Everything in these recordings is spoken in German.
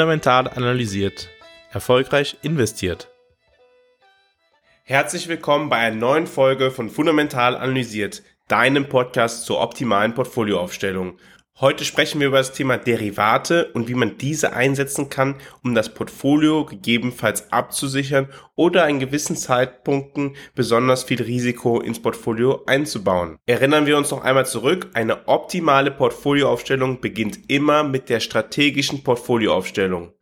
Fundamental analysiert. Erfolgreich investiert. Herzlich willkommen bei einer neuen Folge von Fundamental analysiert, deinem Podcast zur optimalen Portfolioaufstellung. Heute sprechen wir über das Thema Derivate und wie man diese einsetzen kann, um das Portfolio gegebenenfalls abzusichern oder in gewissen Zeitpunkten besonders viel Risiko ins Portfolio einzubauen. Erinnern wir uns noch einmal zurück, eine optimale Portfolioaufstellung beginnt immer mit der strategischen Portfolioaufstellung.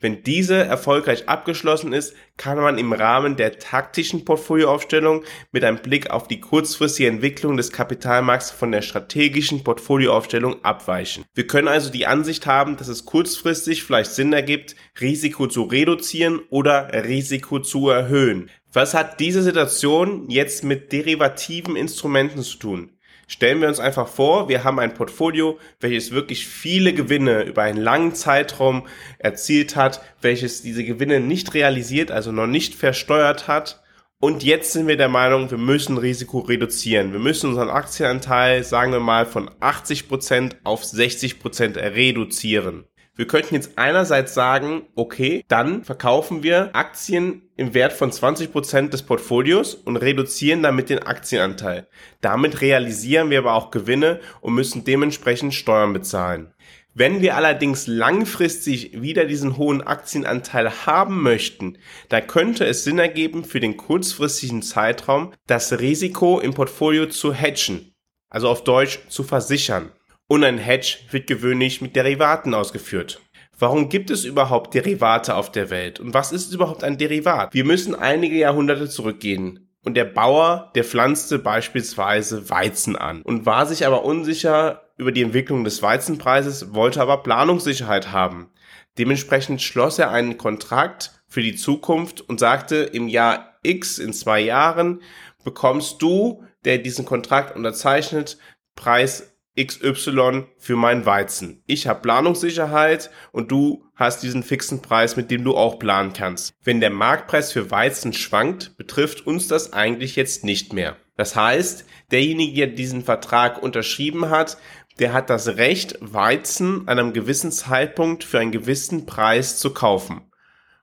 Wenn diese erfolgreich abgeschlossen ist, kann man im Rahmen der taktischen Portfolioaufstellung mit einem Blick auf die kurzfristige Entwicklung des Kapitalmarkts von der strategischen Portfolioaufstellung abweichen. Wir können also die Ansicht haben, dass es kurzfristig vielleicht Sinn ergibt, Risiko zu reduzieren oder Risiko zu erhöhen. Was hat diese Situation jetzt mit derivativen Instrumenten zu tun? Stellen wir uns einfach vor, wir haben ein Portfolio, welches wirklich viele Gewinne über einen langen Zeitraum erzielt hat, welches diese Gewinne nicht realisiert, also noch nicht versteuert hat. Und jetzt sind wir der Meinung, wir müssen Risiko reduzieren. Wir müssen unseren Aktienanteil, sagen wir mal, von 80% auf 60% reduzieren. Wir könnten jetzt einerseits sagen, okay, dann verkaufen wir Aktien im Wert von 20% des Portfolios und reduzieren damit den Aktienanteil. Damit realisieren wir aber auch Gewinne und müssen dementsprechend Steuern bezahlen. Wenn wir allerdings langfristig wieder diesen hohen Aktienanteil haben möchten, dann könnte es Sinn ergeben, für den kurzfristigen Zeitraum das Risiko im Portfolio zu hedgen, also auf Deutsch zu versichern. Und ein Hedge wird gewöhnlich mit Derivaten ausgeführt. Warum gibt es überhaupt Derivate auf der Welt? Und was ist überhaupt ein Derivat? Wir müssen einige Jahrhunderte zurückgehen. Und der Bauer, der pflanzte beispielsweise Weizen an und war sich aber unsicher über die Entwicklung des Weizenpreises, wollte aber Planungssicherheit haben. Dementsprechend schloss er einen Kontrakt für die Zukunft und sagte, im Jahr X, in zwei Jahren, bekommst du, der diesen Kontrakt unterzeichnet, Preis XY für meinen Weizen. Ich habe Planungssicherheit und du hast diesen fixen Preis, mit dem du auch planen kannst. Wenn der Marktpreis für Weizen schwankt, betrifft uns das eigentlich jetzt nicht mehr. Das heißt, derjenige, der diesen Vertrag unterschrieben hat, der hat das Recht, Weizen an einem gewissen Zeitpunkt für einen gewissen Preis zu kaufen.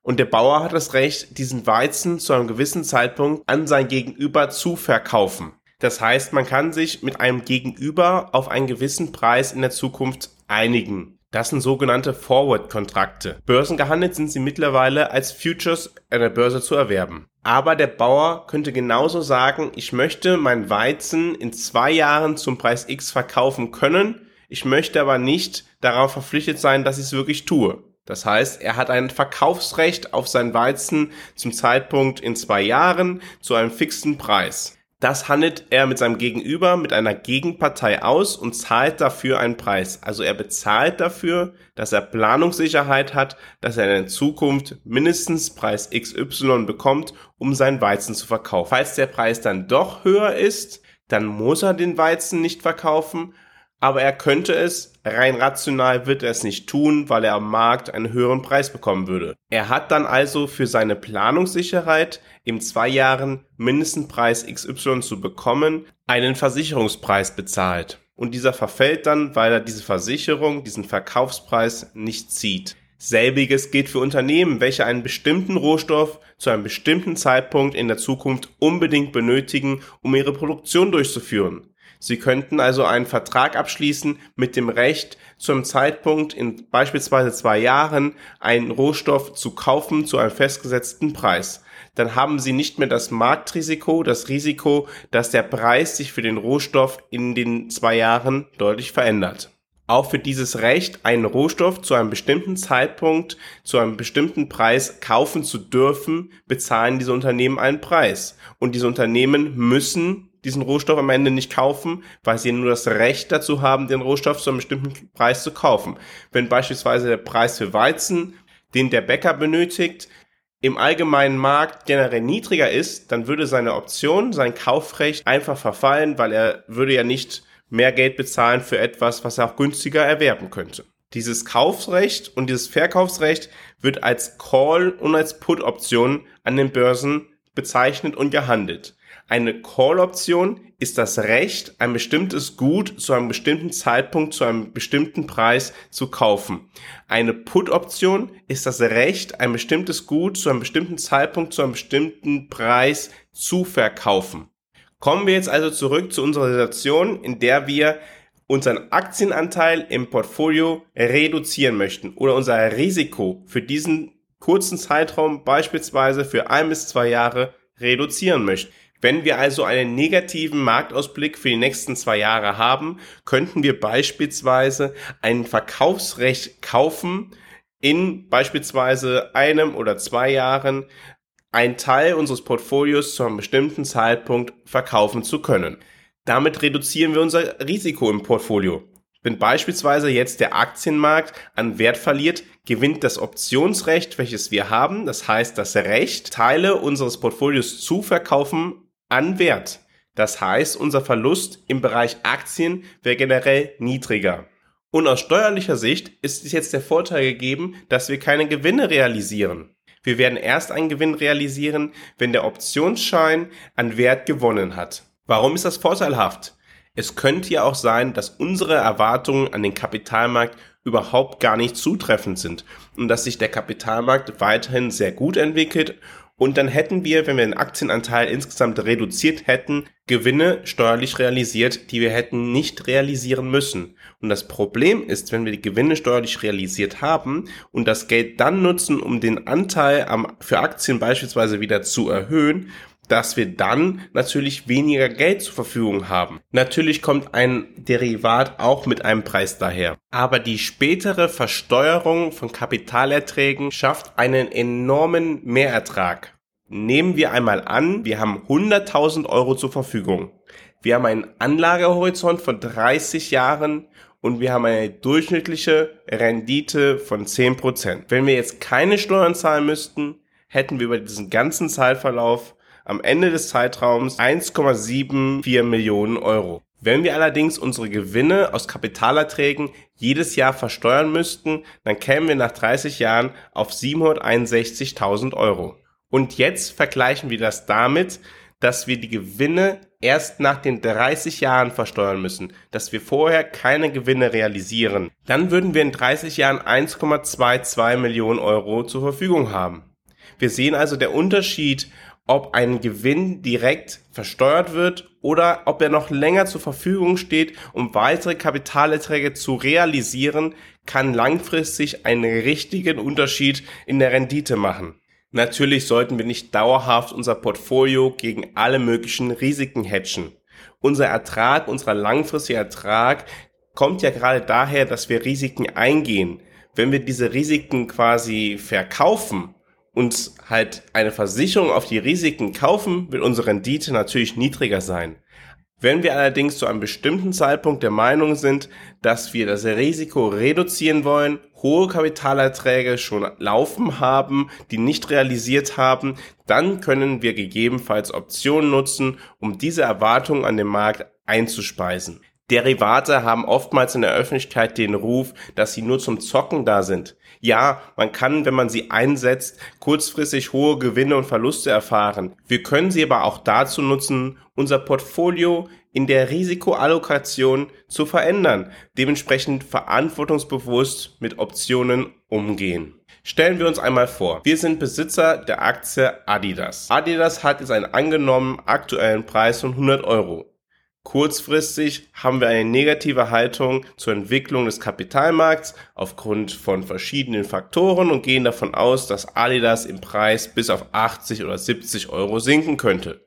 Und der Bauer hat das Recht, diesen Weizen zu einem gewissen Zeitpunkt an sein Gegenüber zu verkaufen. Das heißt, man kann sich mit einem Gegenüber auf einen gewissen Preis in der Zukunft einigen. Das sind sogenannte Forward-Kontrakte. Börsengehandelt sind sie mittlerweile als Futures an der Börse zu erwerben. Aber der Bauer könnte genauso sagen, ich möchte mein Weizen in zwei Jahren zum Preis X verkaufen können. Ich möchte aber nicht darauf verpflichtet sein, dass ich es wirklich tue. Das heißt, er hat ein Verkaufsrecht auf sein Weizen zum Zeitpunkt in zwei Jahren zu einem fixen Preis. Das handelt er mit seinem Gegenüber, mit einer Gegenpartei aus und zahlt dafür einen Preis. Also er bezahlt dafür, dass er Planungssicherheit hat, dass er in Zukunft mindestens Preis XY bekommt, um seinen Weizen zu verkaufen. Falls der Preis dann doch höher ist, dann muss er den Weizen nicht verkaufen, aber er könnte es, rein rational wird er es nicht tun, weil er am Markt einen höheren Preis bekommen würde. Er hat dann also für seine Planungssicherheit im zwei Jahren Preis XY zu bekommen, einen Versicherungspreis bezahlt. Und dieser verfällt dann, weil er diese Versicherung, diesen Verkaufspreis nicht zieht. Selbiges geht für Unternehmen, welche einen bestimmten Rohstoff zu einem bestimmten Zeitpunkt in der Zukunft unbedingt benötigen, um ihre Produktion durchzuführen. Sie könnten also einen Vertrag abschließen mit dem Recht, zum Zeitpunkt in beispielsweise zwei Jahren einen Rohstoff zu kaufen zu einem festgesetzten Preis. Dann haben Sie nicht mehr das Marktrisiko, das Risiko, dass der Preis sich für den Rohstoff in den zwei Jahren deutlich verändert. Auch für dieses Recht, einen Rohstoff zu einem bestimmten Zeitpunkt, zu einem bestimmten Preis kaufen zu dürfen, bezahlen diese Unternehmen einen Preis. Und diese Unternehmen müssen diesen Rohstoff am Ende nicht kaufen, weil sie nur das Recht dazu haben, den Rohstoff zu einem bestimmten Preis zu kaufen. Wenn beispielsweise der Preis für Weizen, den der Bäcker benötigt, im allgemeinen Markt generell niedriger ist, dann würde seine Option, sein Kaufrecht einfach verfallen, weil er würde ja nicht mehr Geld bezahlen für etwas, was er auch günstiger erwerben könnte. Dieses Kaufrecht und dieses Verkaufsrecht wird als Call und als Put-Option an den Börsen bezeichnet und gehandelt. Eine Call-Option ist das Recht, ein bestimmtes Gut zu einem bestimmten Zeitpunkt zu einem bestimmten Preis zu kaufen. Eine Put-Option ist das Recht, ein bestimmtes Gut zu einem bestimmten Zeitpunkt zu einem bestimmten Preis zu verkaufen. Kommen wir jetzt also zurück zu unserer Situation, in der wir unseren Aktienanteil im Portfolio reduzieren möchten oder unser Risiko für diesen kurzen Zeitraum, beispielsweise für ein bis zwei Jahre, reduzieren möchten. Wenn wir also einen negativen Marktausblick für die nächsten zwei Jahre haben, könnten wir beispielsweise ein Verkaufsrecht kaufen, in beispielsweise einem oder zwei Jahren einen Teil unseres Portfolios zu einem bestimmten Zeitpunkt verkaufen zu können. Damit reduzieren wir unser Risiko im Portfolio. Wenn beispielsweise jetzt der Aktienmarkt an Wert verliert, gewinnt das Optionsrecht, welches wir haben, das heißt das Recht, Teile unseres Portfolios zu verkaufen, an Wert. Das heißt, unser Verlust im Bereich Aktien wäre generell niedriger. Und aus steuerlicher Sicht ist es jetzt der Vorteil gegeben, dass wir keine Gewinne realisieren. Wir werden erst einen Gewinn realisieren, wenn der Optionsschein an Wert gewonnen hat. Warum ist das vorteilhaft? Es könnte ja auch sein, dass unsere Erwartungen an den Kapitalmarkt überhaupt gar nicht zutreffend sind und dass sich der Kapitalmarkt weiterhin sehr gut entwickelt und dann hätten wir, wenn wir den Aktienanteil insgesamt reduziert hätten, Gewinne steuerlich realisiert, die wir hätten nicht realisieren müssen. Und das Problem ist, wenn wir die Gewinne steuerlich realisiert haben und das Geld dann nutzen, um den Anteil am, für Aktien beispielsweise wieder zu erhöhen, dass wir dann natürlich weniger Geld zur Verfügung haben. Natürlich kommt ein Derivat auch mit einem Preis daher. Aber die spätere Versteuerung von Kapitalerträgen schafft einen enormen Mehrertrag. Nehmen wir einmal an, wir haben 100.000 Euro zur Verfügung. Wir haben einen Anlagehorizont von 30 Jahren und wir haben eine durchschnittliche Rendite von 10%. Wenn wir jetzt keine Steuern zahlen müssten, hätten wir über diesen ganzen Zeitverlauf am Ende des Zeitraums 1,74 Millionen Euro. Wenn wir allerdings unsere Gewinne aus Kapitalerträgen jedes Jahr versteuern müssten, dann kämen wir nach 30 Jahren auf 761.000 Euro. Und jetzt vergleichen wir das damit, dass wir die Gewinne erst nach den 30 Jahren versteuern müssen, dass wir vorher keine Gewinne realisieren. Dann würden wir in 30 Jahren 1,22 Millionen Euro zur Verfügung haben. Wir sehen also der Unterschied, ob ein Gewinn direkt versteuert wird oder ob er noch länger zur Verfügung steht, um weitere Kapitalerträge zu realisieren, kann langfristig einen richtigen Unterschied in der Rendite machen. Natürlich sollten wir nicht dauerhaft unser Portfolio gegen alle möglichen Risiken hatchen. Unser Ertrag, unser langfristiger Ertrag kommt ja gerade daher, dass wir Risiken eingehen. Wenn wir diese Risiken quasi verkaufen, uns halt eine Versicherung auf die Risiken kaufen, wird unsere Rendite natürlich niedriger sein. Wenn wir allerdings zu einem bestimmten Zeitpunkt der Meinung sind, dass wir das Risiko reduzieren wollen, hohe Kapitalerträge schon laufen haben, die nicht realisiert haben, dann können wir gegebenenfalls Optionen nutzen, um diese Erwartungen an den Markt einzuspeisen. Derivate haben oftmals in der Öffentlichkeit den Ruf, dass sie nur zum Zocken da sind. Ja, man kann, wenn man sie einsetzt, kurzfristig hohe Gewinne und Verluste erfahren. Wir können sie aber auch dazu nutzen, unser Portfolio in der Risikoallokation zu verändern, dementsprechend verantwortungsbewusst mit Optionen umgehen. Stellen wir uns einmal vor, wir sind Besitzer der Aktie Adidas. Adidas hat jetzt einen angenommenen aktuellen Preis von 100 Euro. Kurzfristig haben wir eine negative Haltung zur Entwicklung des Kapitalmarkts aufgrund von verschiedenen Faktoren und gehen davon aus, dass Adidas im Preis bis auf 80 oder 70 Euro sinken könnte.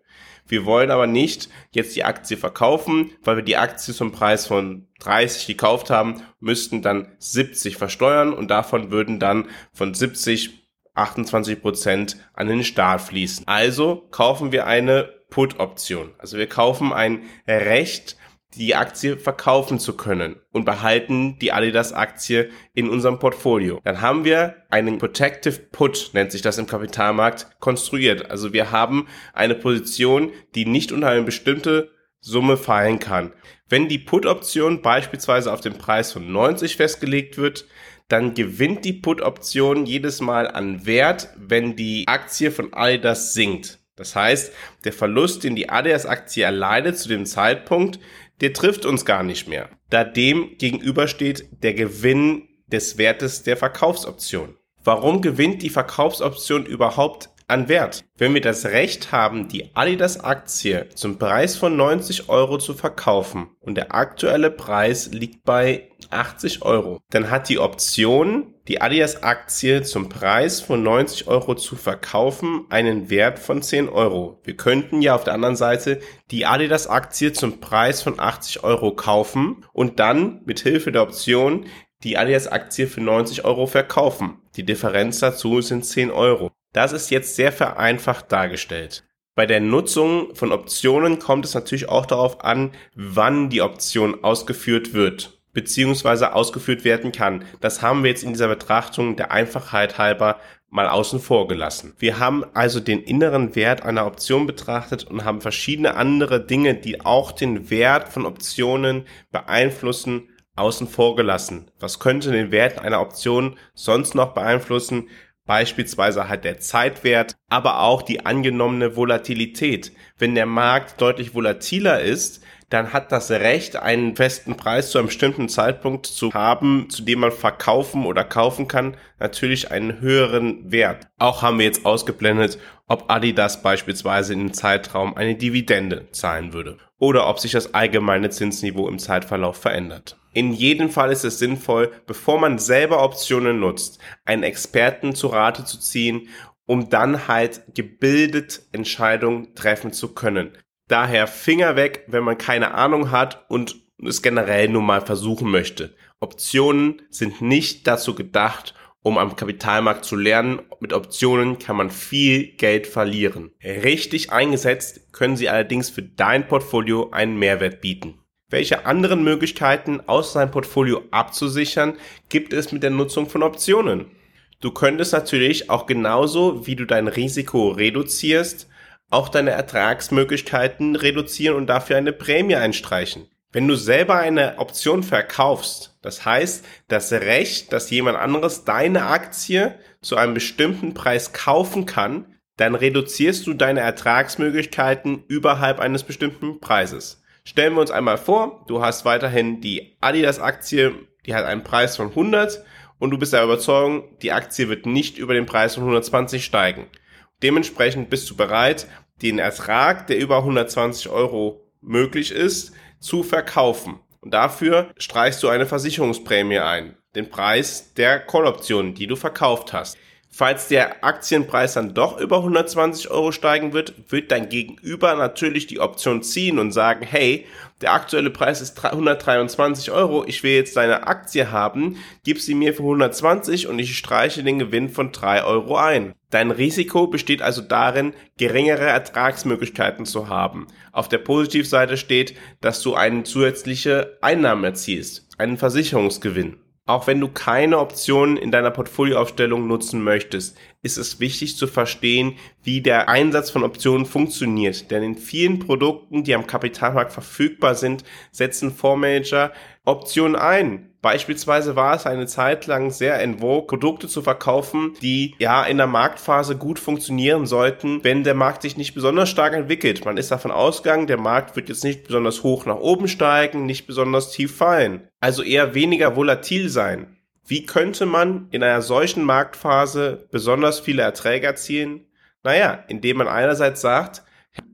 Wir wollen aber nicht jetzt die Aktie verkaufen, weil wir die Aktie zum Preis von 30 gekauft haben, müssten dann 70 versteuern und davon würden dann von 70 28 Prozent an den Staat fließen. Also kaufen wir eine Put-Option. Also wir kaufen ein Recht, die Aktie verkaufen zu können und behalten die Adidas-Aktie in unserem Portfolio. Dann haben wir einen Protective Put, nennt sich das im Kapitalmarkt, konstruiert. Also wir haben eine Position, die nicht unter eine bestimmte Summe fallen kann. Wenn die Put-Option beispielsweise auf den Preis von 90 festgelegt wird, dann gewinnt die Put-Option jedes Mal an Wert, wenn die Aktie von Adidas sinkt. Das heißt, der Verlust, den die ADS-Aktie erleidet zu dem Zeitpunkt, der trifft uns gar nicht mehr, da dem gegenübersteht der Gewinn des Wertes der Verkaufsoption. Warum gewinnt die Verkaufsoption überhaupt an Wert. Wenn wir das Recht haben, die Adidas-Aktie zum Preis von 90 Euro zu verkaufen und der aktuelle Preis liegt bei 80 Euro, dann hat die Option, die Adidas-Aktie zum Preis von 90 Euro zu verkaufen, einen Wert von 10 Euro. Wir könnten ja auf der anderen Seite die Adidas-Aktie zum Preis von 80 Euro kaufen und dann mit Hilfe der Option die Adidas-Aktie für 90 Euro verkaufen. Die Differenz dazu sind 10 Euro. Das ist jetzt sehr vereinfacht dargestellt. Bei der Nutzung von Optionen kommt es natürlich auch darauf an, wann die Option ausgeführt wird beziehungsweise ausgeführt werden kann. Das haben wir jetzt in dieser Betrachtung der Einfachheit halber mal außen vor gelassen. Wir haben also den inneren Wert einer Option betrachtet und haben verschiedene andere Dinge, die auch den Wert von Optionen beeinflussen, außen vor gelassen. Was könnte den Wert einer Option sonst noch beeinflussen? Beispielsweise halt der Zeitwert, aber auch die angenommene Volatilität. Wenn der Markt deutlich volatiler ist, dann hat das Recht, einen festen Preis zu einem bestimmten Zeitpunkt zu haben, zu dem man verkaufen oder kaufen kann, natürlich einen höheren Wert. Auch haben wir jetzt ausgeblendet, ob Adidas beispielsweise in einem Zeitraum eine Dividende zahlen würde oder ob sich das allgemeine Zinsniveau im Zeitverlauf verändert. In jedem Fall ist es sinnvoll, bevor man selber Optionen nutzt, einen Experten zu Rate zu ziehen, um dann halt gebildet Entscheidungen treffen zu können. Daher Finger weg, wenn man keine Ahnung hat und es generell nur mal versuchen möchte. Optionen sind nicht dazu gedacht, um am Kapitalmarkt zu lernen. Mit Optionen kann man viel Geld verlieren. Richtig eingesetzt können sie allerdings für dein Portfolio einen Mehrwert bieten. Welche anderen Möglichkeiten aus deinem Portfolio abzusichern gibt es mit der Nutzung von Optionen? Du könntest natürlich auch genauso wie du dein Risiko reduzierst, auch deine Ertragsmöglichkeiten reduzieren und dafür eine Prämie einstreichen. Wenn du selber eine Option verkaufst, das heißt, das Recht, dass jemand anderes deine Aktie zu einem bestimmten Preis kaufen kann, dann reduzierst du deine Ertragsmöglichkeiten überhalb eines bestimmten Preises. Stellen wir uns einmal vor, du hast weiterhin die Adidas-Aktie, die hat einen Preis von 100 und du bist der Überzeugung, die Aktie wird nicht über den Preis von 120 steigen. Dementsprechend bist du bereit, den Ertrag, der über 120 Euro möglich ist, zu verkaufen. Und dafür streichst du eine Versicherungsprämie ein, den Preis der Call-Option, die du verkauft hast. Falls der Aktienpreis dann doch über 120 Euro steigen wird, wird dein Gegenüber natürlich die Option ziehen und sagen, hey, der aktuelle Preis ist 123 Euro, ich will jetzt deine Aktie haben, gib sie mir für 120 und ich streiche den Gewinn von 3 Euro ein. Dein Risiko besteht also darin, geringere Ertragsmöglichkeiten zu haben. Auf der Positivseite steht, dass du eine zusätzliche Einnahmen erzielst, einen Versicherungsgewinn. Auch wenn du keine Optionen in deiner Portfolioaufstellung nutzen möchtest, ist es wichtig zu verstehen, wie der Einsatz von Optionen funktioniert. Denn in vielen Produkten, die am Kapitalmarkt verfügbar sind, setzen Fondsmanager Optionen ein. Beispielsweise war es eine Zeit lang sehr in vogue, Produkte zu verkaufen, die ja in der Marktphase gut funktionieren sollten, wenn der Markt sich nicht besonders stark entwickelt. Man ist davon ausgegangen, der Markt wird jetzt nicht besonders hoch nach oben steigen, nicht besonders tief fallen. Also eher weniger volatil sein. Wie könnte man in einer solchen Marktphase besonders viele Erträge erzielen? Naja, indem man einerseits sagt,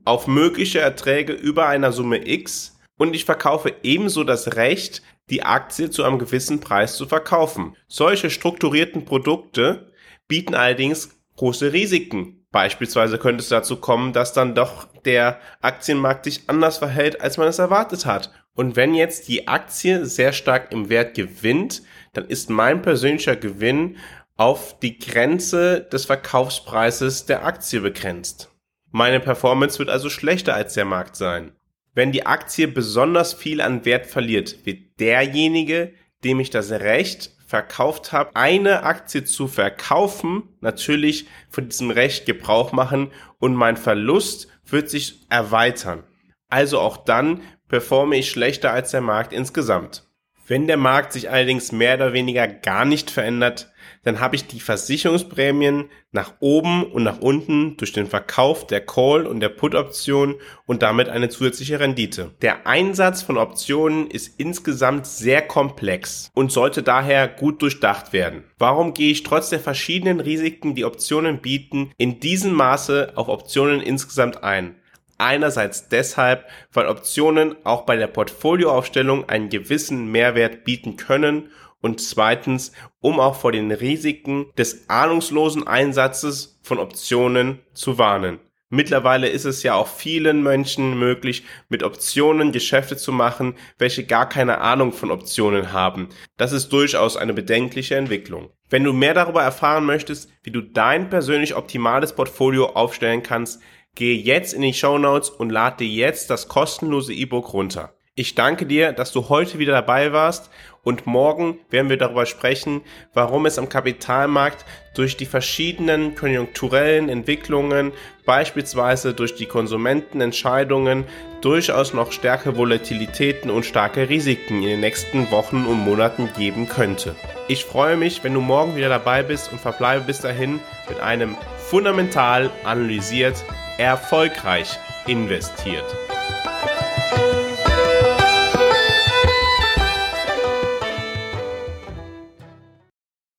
auf mögliche Erträge über einer Summe X und ich verkaufe ebenso das Recht, die Aktie zu einem gewissen Preis zu verkaufen. Solche strukturierten Produkte bieten allerdings große Risiken. Beispielsweise könnte es dazu kommen, dass dann doch der Aktienmarkt sich anders verhält, als man es erwartet hat. Und wenn jetzt die Aktie sehr stark im Wert gewinnt, dann ist mein persönlicher Gewinn auf die Grenze des Verkaufspreises der Aktie begrenzt. Meine Performance wird also schlechter als der Markt sein. Wenn die Aktie besonders viel an Wert verliert, wird derjenige, dem ich das Recht verkauft habe, eine Aktie zu verkaufen, natürlich von diesem Recht Gebrauch machen und mein Verlust wird sich erweitern. Also auch dann performe ich schlechter als der Markt insgesamt. Wenn der Markt sich allerdings mehr oder weniger gar nicht verändert, dann habe ich die Versicherungsprämien nach oben und nach unten durch den Verkauf der Call- und der Put-Option und damit eine zusätzliche Rendite. Der Einsatz von Optionen ist insgesamt sehr komplex und sollte daher gut durchdacht werden. Warum gehe ich trotz der verschiedenen Risiken, die Optionen bieten, in diesem Maße auf Optionen insgesamt ein? Einerseits deshalb, weil Optionen auch bei der Portfolioaufstellung einen gewissen Mehrwert bieten können und zweitens, um auch vor den Risiken des ahnungslosen Einsatzes von Optionen zu warnen. Mittlerweile ist es ja auch vielen Menschen möglich, mit Optionen Geschäfte zu machen, welche gar keine Ahnung von Optionen haben. Das ist durchaus eine bedenkliche Entwicklung. Wenn du mehr darüber erfahren möchtest, wie du dein persönlich optimales Portfolio aufstellen kannst, gehe jetzt in die Show Notes und lade dir jetzt das kostenlose E-Book runter. Ich danke dir, dass du heute wieder dabei warst und morgen werden wir darüber sprechen, warum es am Kapitalmarkt durch die verschiedenen konjunkturellen Entwicklungen, beispielsweise durch die Konsumentenentscheidungen, durchaus noch stärkere Volatilitäten und starke Risiken in den nächsten Wochen und Monaten geben könnte. Ich freue mich, wenn du morgen wieder dabei bist und verbleibe bis dahin mit einem fundamental analysiert, erfolgreich investiert.